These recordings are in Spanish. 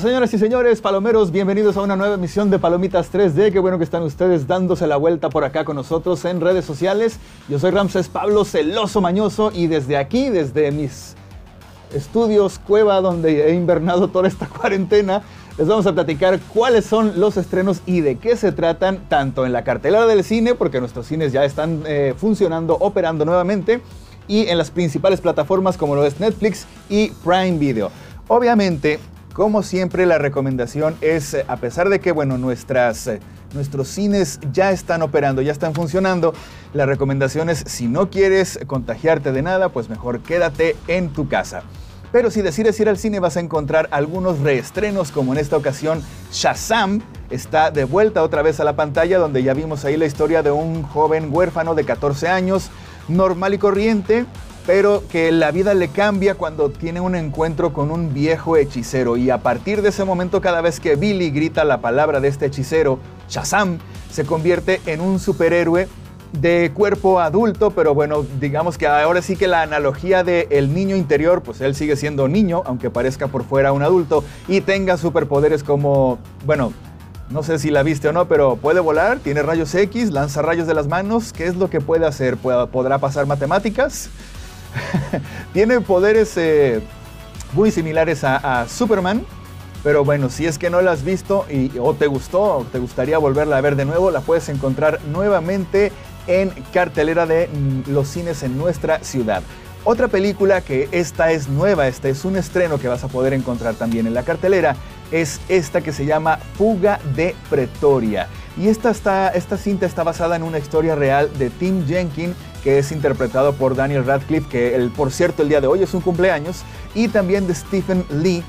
Señoras y señores, palomeros, bienvenidos a una nueva emisión de Palomitas 3D. Qué bueno que están ustedes dándose la vuelta por acá con nosotros en redes sociales. Yo soy Ramses Pablo Celoso Mañoso y desde aquí, desde mis estudios cueva donde he invernado toda esta cuarentena, les vamos a platicar cuáles son los estrenos y de qué se tratan, tanto en la cartelera del cine, porque nuestros cines ya están eh, funcionando, operando nuevamente, y en las principales plataformas como lo es Netflix y Prime Video. Obviamente, como siempre, la recomendación es, eh, a pesar de que, bueno, nuestras, eh, nuestros cines ya están operando, ya están funcionando, la recomendación es, si no quieres contagiarte de nada, pues mejor quédate en tu casa. Pero si decides ir al cine vas a encontrar algunos reestrenos, como en esta ocasión Shazam está de vuelta otra vez a la pantalla, donde ya vimos ahí la historia de un joven huérfano de 14 años, normal y corriente, pero que la vida le cambia cuando tiene un encuentro con un viejo hechicero y a partir de ese momento cada vez que Billy grita la palabra de este hechicero, Shazam, se convierte en un superhéroe de cuerpo adulto, pero bueno, digamos que ahora sí que la analogía del el niño interior, pues él sigue siendo niño, aunque parezca por fuera un adulto, y tenga superpoderes como, bueno, no sé si la viste o no, pero puede volar, tiene rayos X, lanza rayos de las manos, ¿qué es lo que puede hacer? ¿Podrá pasar matemáticas? tiene poderes eh, muy similares a, Superman, pero bueno, si es que no la has visto y, o te gustó o te gustaría volverla a ver de nuevo, la puedes encontrar nuevamente en cartelera de mm, los cines en nuestra ciudad. Otra película que esta es nueva, este es un estreno que vas a poder encontrar también en la cartelera, es esta que se llama Fuga de Pretoria. Y esta, está, esta cinta está basada en una historia real de Tim Jenkins, que es interpretado por Daniel Radcliffe, que el, por cierto el día de hoy es un cumpleaños, y también de Stephen Lee,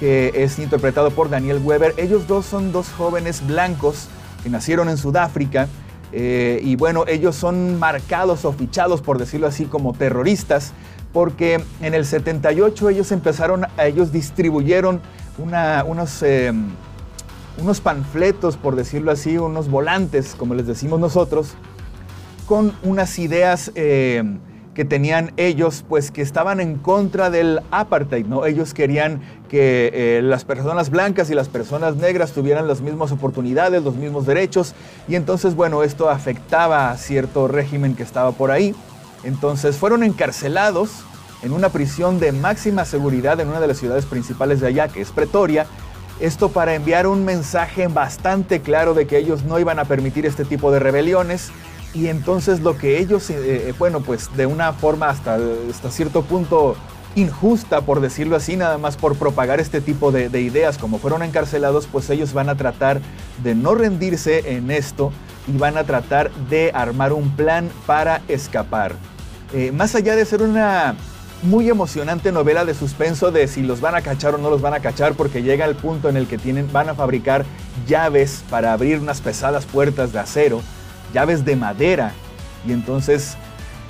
que es interpretado por Daniel Weber. Ellos dos son dos jóvenes blancos que nacieron en Sudáfrica eh, y bueno, ellos son marcados o fichados, por decirlo así, como terroristas, porque en el 78 ellos empezaron, ellos distribuyeron unos, eh, unos panfletos, por decirlo así, unos volantes, como les decimos nosotros, con unas ideas eh, que tenían ellos, pues que estaban en contra del apartheid, ¿no? Ellos querían que eh, las personas blancas y las personas negras tuvieran las mismas oportunidades, los mismos derechos, y entonces, bueno, esto afectaba a cierto régimen que estaba por ahí. Entonces fueron encarcelados en una prisión de máxima seguridad en una de las ciudades principales de allá, que es Pretoria, esto para enviar un mensaje bastante claro de que ellos no iban a permitir este tipo de rebeliones y entonces lo que ellos, eh, eh, bueno, pues de una forma hasta, hasta cierto punto injusta, por decirlo así, nada más por propagar este tipo de, ideas, como fueron encarcelados, pues ellos van a tratar de no rendirse en esto y van a tratar de armar un plan para escapar. Eh, más allá de ser una muy emocionante novela de suspenso de si los van a cachar o no los van a cachar, porque llega el punto en el que tienen, van a fabricar llaves para abrir unas pesadas puertas de acero llaves de madera. Y entonces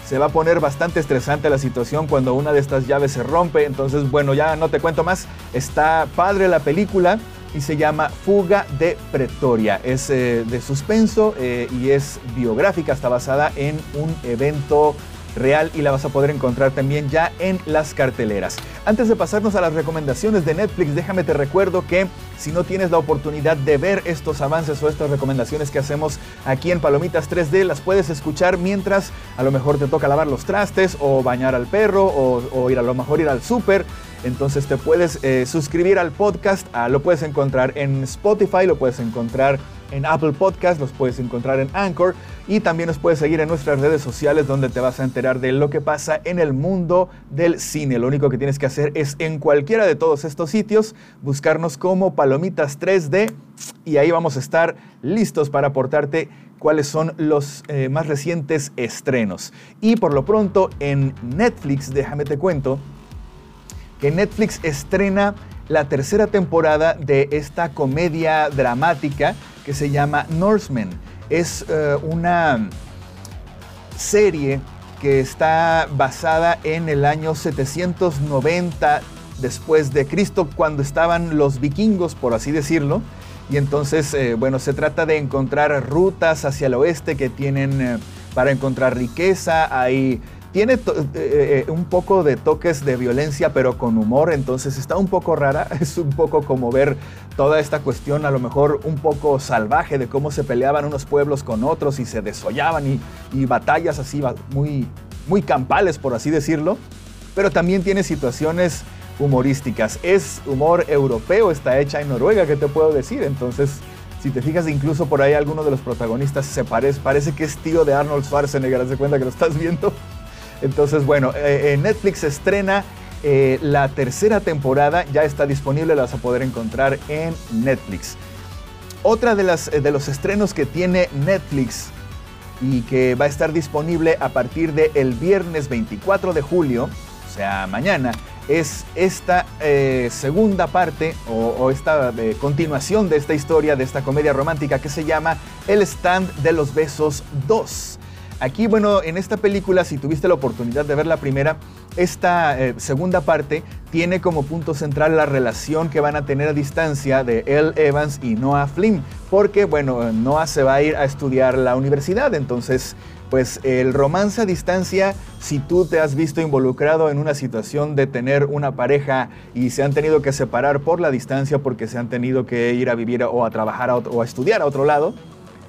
se va a poner bastante estresante la situación cuando una de estas llaves se rompe. Entonces, bueno, ya no te cuento más. Está padre la película y se llama Fuga de Pretoria. Es eh, de suspenso eh, y es biográfica. Está basada en un evento real y la vas a poder encontrar también ya en las carteleras. Antes de pasarnos a las recomendaciones de Netflix, déjame te recuerdo que si no tienes la oportunidad de ver estos avances o estas recomendaciones que hacemos aquí en Palomitas 3D, las puedes escuchar mientras a lo mejor te toca lavar los trastes o bañar al perro o, ir a lo mejor ir al súper. Entonces te puedes eh, suscribir al podcast, ah, lo puedes encontrar en Spotify, lo puedes encontrar en Apple Podcast, los puedes encontrar en Anchor y también nos puedes seguir en nuestras redes sociales donde te vas a enterar de lo que pasa en el mundo del cine. Lo único que tienes que hacer es en cualquiera de todos estos sitios buscarnos como Palomitas 3D y ahí vamos a estar listos para aportarte cuáles son los eh, más recientes estrenos. Y por lo pronto en Netflix, déjame te cuento, que Netflix estrena la tercera temporada de esta comedia dramática que se llama Norsemen. Es eh, una serie que está basada en el año 790 después de Cristo, cuando estaban los vikingos, por así decirlo. Y entonces, eh, bueno, se trata de encontrar rutas hacia el oeste que tienen eh, para encontrar riqueza. Hay tiene eh, eh, un poco de toques de violencia, pero con humor, entonces está un poco rara. Es un poco como ver toda esta cuestión, a lo mejor un poco salvaje, de cómo se peleaban unos pueblos con otros y se desollaban y, batallas así muy, muy campales, por así decirlo. Pero también tiene situaciones humorísticas. Es humor europeo, está hecha en Noruega, ¿qué te puedo decir? Entonces si te fijas, incluso por ahí alguno de los protagonistas se parece, parece que es tío de Arnold Schwarzenegger, ¿te cuenta que lo estás viendo? Entonces, bueno, eh, Netflix estrena eh, la tercera temporada, ya está disponible, la vas a poder encontrar en Netflix. Otra de, las, de los estrenos que tiene Netflix y que va a estar disponible a partir del el viernes 24 de julio, o sea, mañana, es esta eh, segunda parte o, esta eh, continuación de esta historia, de esta comedia romántica que se llama El Stand de los Besos 2. Aquí, bueno, en esta película, si tuviste la oportunidad de ver la primera, esta eh, segunda parte tiene como punto central la relación que van a tener a distancia de Elle Evans y Noah Flynn, porque, bueno, Noah se va a ir a estudiar la universidad, entonces pues el romance a distancia, si tú te has visto involucrado en una situación de tener una pareja y se han tenido que separar por la distancia porque se han tenido que ir a vivir o a trabajar o a estudiar a otro lado,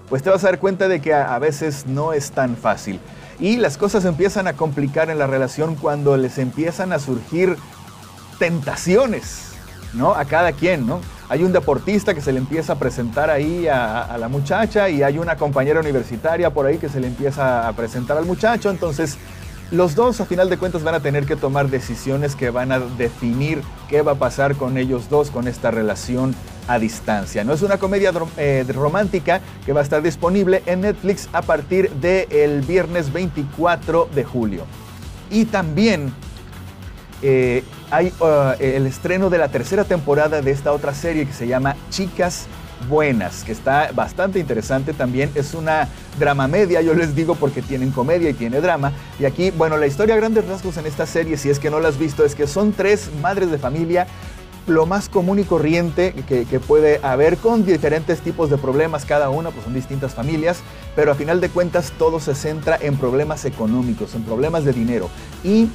pues te vas a dar cuenta de que a veces no es tan fácil. Y las cosas empiezan a complicar en la relación cuando les empiezan a surgir tentaciones, ¿no? A cada quien, ¿no? hay un deportista que se le empieza a presentar ahí a, la muchacha y hay una compañera universitaria por ahí que se le empieza a presentar al muchacho. Entonces, los dos a final de cuentas van a tener que tomar decisiones que van a definir qué va a pasar con ellos dos, con esta relación a distancia. No es una comedia eh, romántica que va a estar disponible en Netflix a partir del viernes 24 de julio. Y también eh, hay uh, el estreno de la tercera temporada de esta otra serie que se llama Chicas Buenas, que está bastante interesante también. Es una drama media, yo les digo, porque tienen comedia y tiene drama. Y aquí, bueno, la historia grandes rasgos en esta serie, si es que no la has visto, es que son tres madres de familia lo más común y corriente que, que, puede haber con diferentes tipos de problemas, cada una, pues son distintas familias, pero a final de cuentas todo se centra en problemas económicos, en problemas de dinero. Y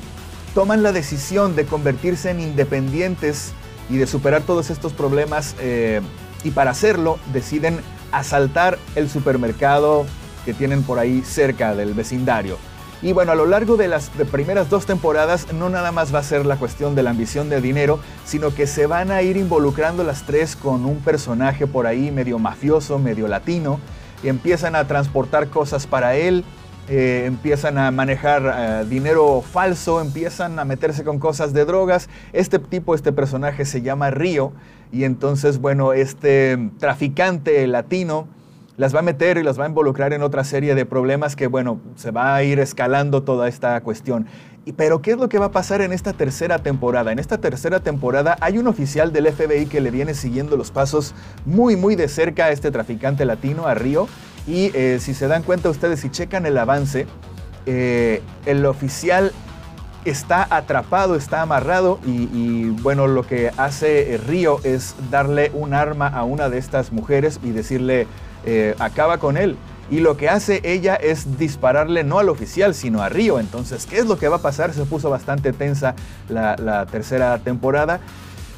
toman la decisión de convertirse en independientes y de superar todos estos problemas eh, y para hacerlo deciden asaltar el supermercado que tienen por ahí cerca del vecindario. Y bueno, a lo largo de las primeras dos temporadas no nada más va a ser la cuestión de la ambición de dinero, sino que se van a ir involucrando las tres con un personaje por ahí medio mafioso, medio latino, y empiezan a transportar cosas para él, eh, empiezan a manejar eh, dinero falso, empiezan a meterse con cosas de drogas. Este tipo, este personaje se llama Río y entonces, bueno, este traficante latino las va a meter y las va a involucrar en otra serie de problemas que, bueno, se va a ir escalando toda esta cuestión. Pero ¿qué es lo que va a pasar en esta tercera temporada? En esta tercera temporada hay un oficial del FBI que le viene siguiendo los pasos muy, muy de cerca a este traficante latino, a Río, y eh, si se dan cuenta ustedes, si checan el avance, eh, el oficial está atrapado, está amarrado y, bueno, lo que hace Río es darle un arma a una de estas mujeres y decirle, eh, acaba con él. Y lo que hace ella es dispararle no al oficial, sino a Río. Entonces, ¿qué es lo que va a pasar? Se puso bastante tensa la tercera temporada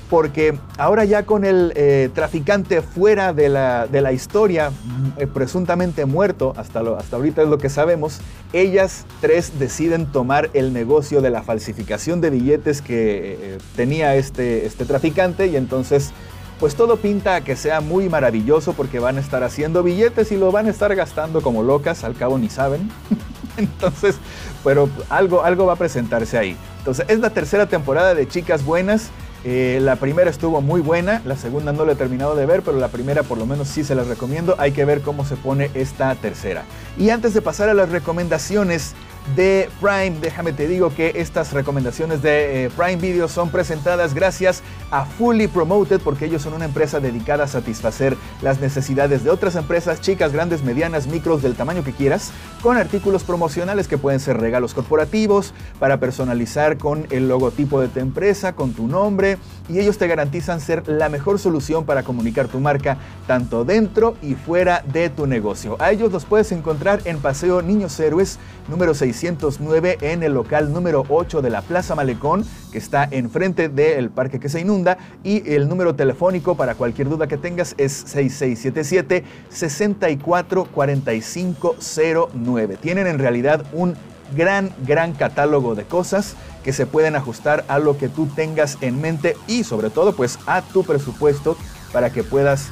porque ahora ya con el eh, traficante fuera de la, historia, mm, eh, presuntamente muerto, hasta, hasta ahorita es lo que sabemos, ellas tres deciden tomar el negocio de la falsificación de billetes que eh, tenía este, este traficante y entonces pues todo pinta a que sea muy maravilloso porque van a estar haciendo billetes y lo van a estar gastando como locas, al cabo ni saben. entonces, pero algo, algo va a presentarse ahí. Entonces, es la tercera temporada de Chicas Buenas. Eh, la primera estuvo muy buena, la segunda no la he terminado de ver, pero la primera por lo menos sí se las recomiendo. Hay que ver cómo se pone esta tercera. Y antes de pasar a las recomendaciones, de Prime. Déjame te digo que estas recomendaciones de eh, Prime Video son presentadas gracias a Fully Promoted porque ellos son una empresa dedicada a satisfacer las necesidades de otras empresas, chicas, grandes, medianas, micros, del tamaño que quieras, con artículos promocionales que pueden ser regalos corporativos para personalizar con el logotipo de tu empresa, con tu nombre y ellos te garantizan ser la mejor solución para comunicar tu marca tanto dentro y fuera de tu negocio. A ellos los puedes encontrar en Paseo Niños Héroes número 6 609 en el local número 8 de la Plaza Malecón, que está enfrente del parque que se inunda. Y el número telefónico para cualquier duda que tengas es 6677-644509. Tienen en realidad un gran, gran catálogo de cosas que se pueden ajustar a lo que tú tengas en mente y sobre todo pues a tu presupuesto para que puedas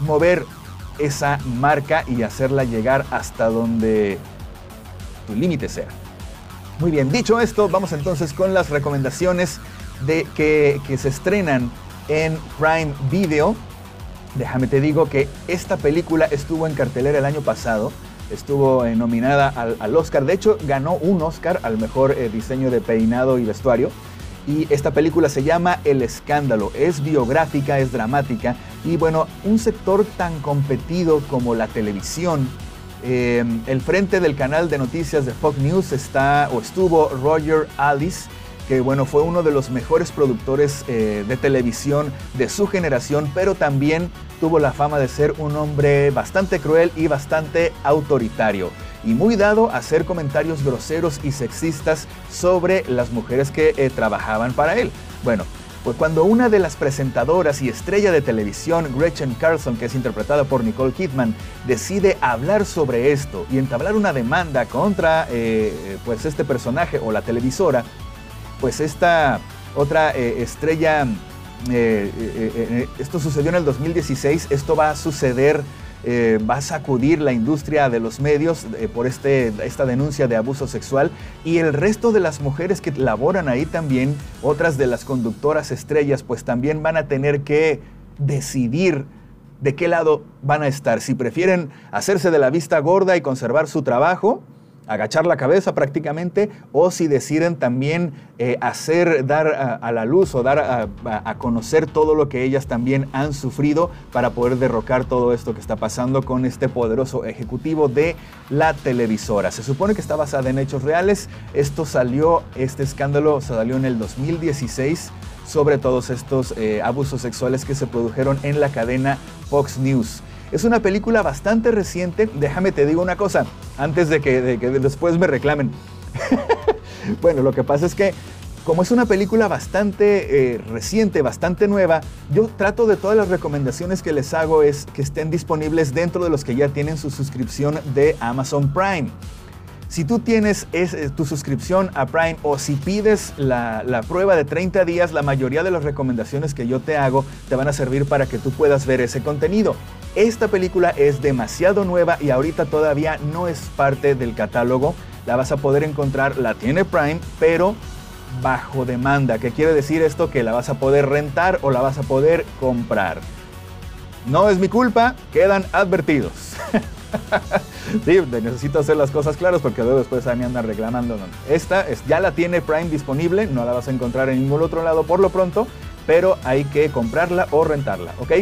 mover esa marca y hacerla llegar hasta donde tu límite sea. Muy bien, dicho esto, vamos entonces con las recomendaciones de que, que se estrenan en Prime Video. Déjame te digo que esta película estuvo en cartelera el año pasado, estuvo eh, nominada al, Oscar, de hecho ganó un Oscar al mejor eh, diseño de peinado y vestuario. Y esta película se llama El Escándalo, es biográfica, es dramática y bueno, un sector tan competido como la televisión. Eh, el frente del canal de noticias de Fox News está o estuvo Roger Alice, que bueno, fue uno de los mejores productores eh, de televisión de su generación, pero también tuvo la fama de ser un hombre bastante cruel y bastante autoritario, y muy dado a hacer comentarios groseros y sexistas sobre las mujeres que eh, trabajaban para él. Bueno, pues cuando una de las presentadoras y estrella de televisión, Gretchen Carlson, que es interpretada por Nicole Kidman, decide hablar sobre esto y entablar una demanda contra eh, pues este personaje o la televisora, pues esta otra eh, estrella, eh, eh, esto sucedió en el 2016, esto va a suceder, va a sacudir la industria de los medios por este, esta denuncia de abuso sexual. Y el resto de las mujeres que laboran ahí también, otras de las conductoras estrellas, pues también van a tener que decidir de qué lado van a estar, si prefieren hacerse de la vista gorda y conservar su trabajo, agachar la cabeza prácticamente, o si deciden también eh, hacer, dar a, la luz o dar a, conocer todo lo que ellas también han sufrido para poder derrocar todo esto que está pasando con este poderoso ejecutivo de la televisora. Se supone que está basada en hechos reales. Esto salió, este escándalo salió en el 2016 sobre todos estos eh, abusos sexuales que se produjeron en la cadena Fox News. Es una película bastante reciente. Déjame te digo una cosa, antes de que, después me reclamen. bueno, lo que pasa es que como es una película bastante eh, reciente, bastante nueva, yo trato de todas las recomendaciones que les hago es que estén disponibles dentro de los que ya tienen su suscripción de Amazon Prime. Si tú tienes eh, tu suscripción a Prime o si pides la, la, prueba de 30 días, la mayoría de las recomendaciones que yo te hago te van a servir para que tú puedas ver ese contenido. Esta película es demasiado nueva y ahorita todavía no es parte del catálogo. La vas a poder encontrar, la tiene Prime, pero bajo demanda. ¿Qué quiere decir esto? Que la vas a poder rentar o la vas a poder comprar. No es mi culpa, quedan advertidos. sí, necesito hacer las cosas claras porque luego después a me andan reclamando. Esta es, ya la tiene Prime disponible, no la vas a encontrar en ningún otro lado por lo pronto, pero hay que comprarla o rentarla, ¿ok?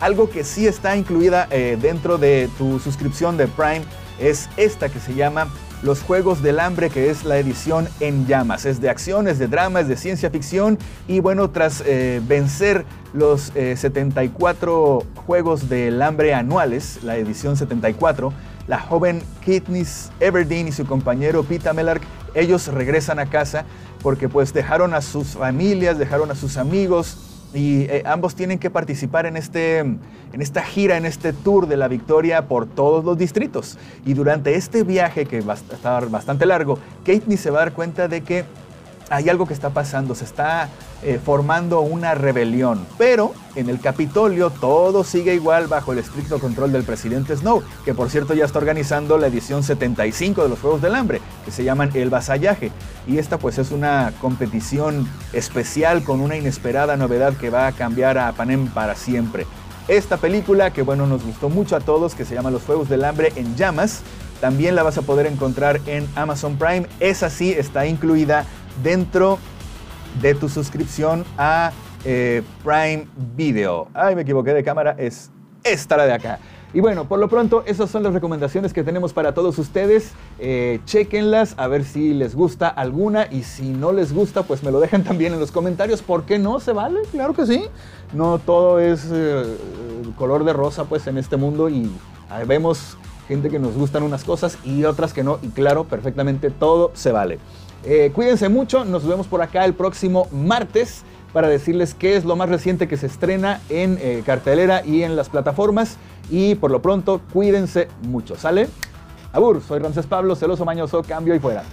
Algo que sí está incluida eh, dentro de tu suscripción de Prime es esta que se llama Los Juegos del Hambre, que es la edición en llamas. Es de acción, es de drama, es de ciencia ficción y bueno, tras eh, vencer los 74 eh, Juegos del Hambre anuales, la edición 74, la joven Katniss Everdeen y su compañero Pita Mellark, ellos regresan a casa porque pues dejaron a sus familias, dejaron a sus amigos, y eh, ambos tienen que participar en, este, en esta gira, en este tour de la victoria por todos los distritos. Y durante este viaje, que va a estar bastante largo, Katniss se va a dar cuenta de que hay algo que está pasando, se está eh, formando una rebelión. Pero en el Capitolio todo sigue igual bajo el estricto control del presidente Snow, que por cierto ya está organizando la edición 75 de los Juegos del Hambre, que se llaman El Vasallaje. Y esta pues es una competición especial con una inesperada novedad que va a cambiar a Panem para siempre. Esta película, que bueno, nos gustó mucho a todos, que se llama Los Juegos del Hambre en llamas, también la vas a poder encontrar en Amazon Prime. Esa sí está incluida dentro de tu suscripción a eh, Prime Video. Ay, me equivoqué de cámara, es esta la de acá. Y bueno, por lo pronto, esas son las recomendaciones que tenemos para todos ustedes. Eh, chequenlas a ver si les gusta alguna y si no les gusta, pues me lo dejan también en los comentarios. ¿Por qué no? ¿Se vale? Claro que sí. No todo es eh, color de rosa pues en este mundo y vemos gente que nos gustan unas cosas y otras que no, y claro, perfectamente todo se vale. Eh, cuídense mucho, nos vemos por acá el próximo martes para decirles qué es lo más reciente que se estrena en eh, cartelera y en las plataformas. Y por lo pronto, cuídense mucho, ¿sale? Abur, soy Ramsés Pablo, celoso mañoso, cambio y fuera.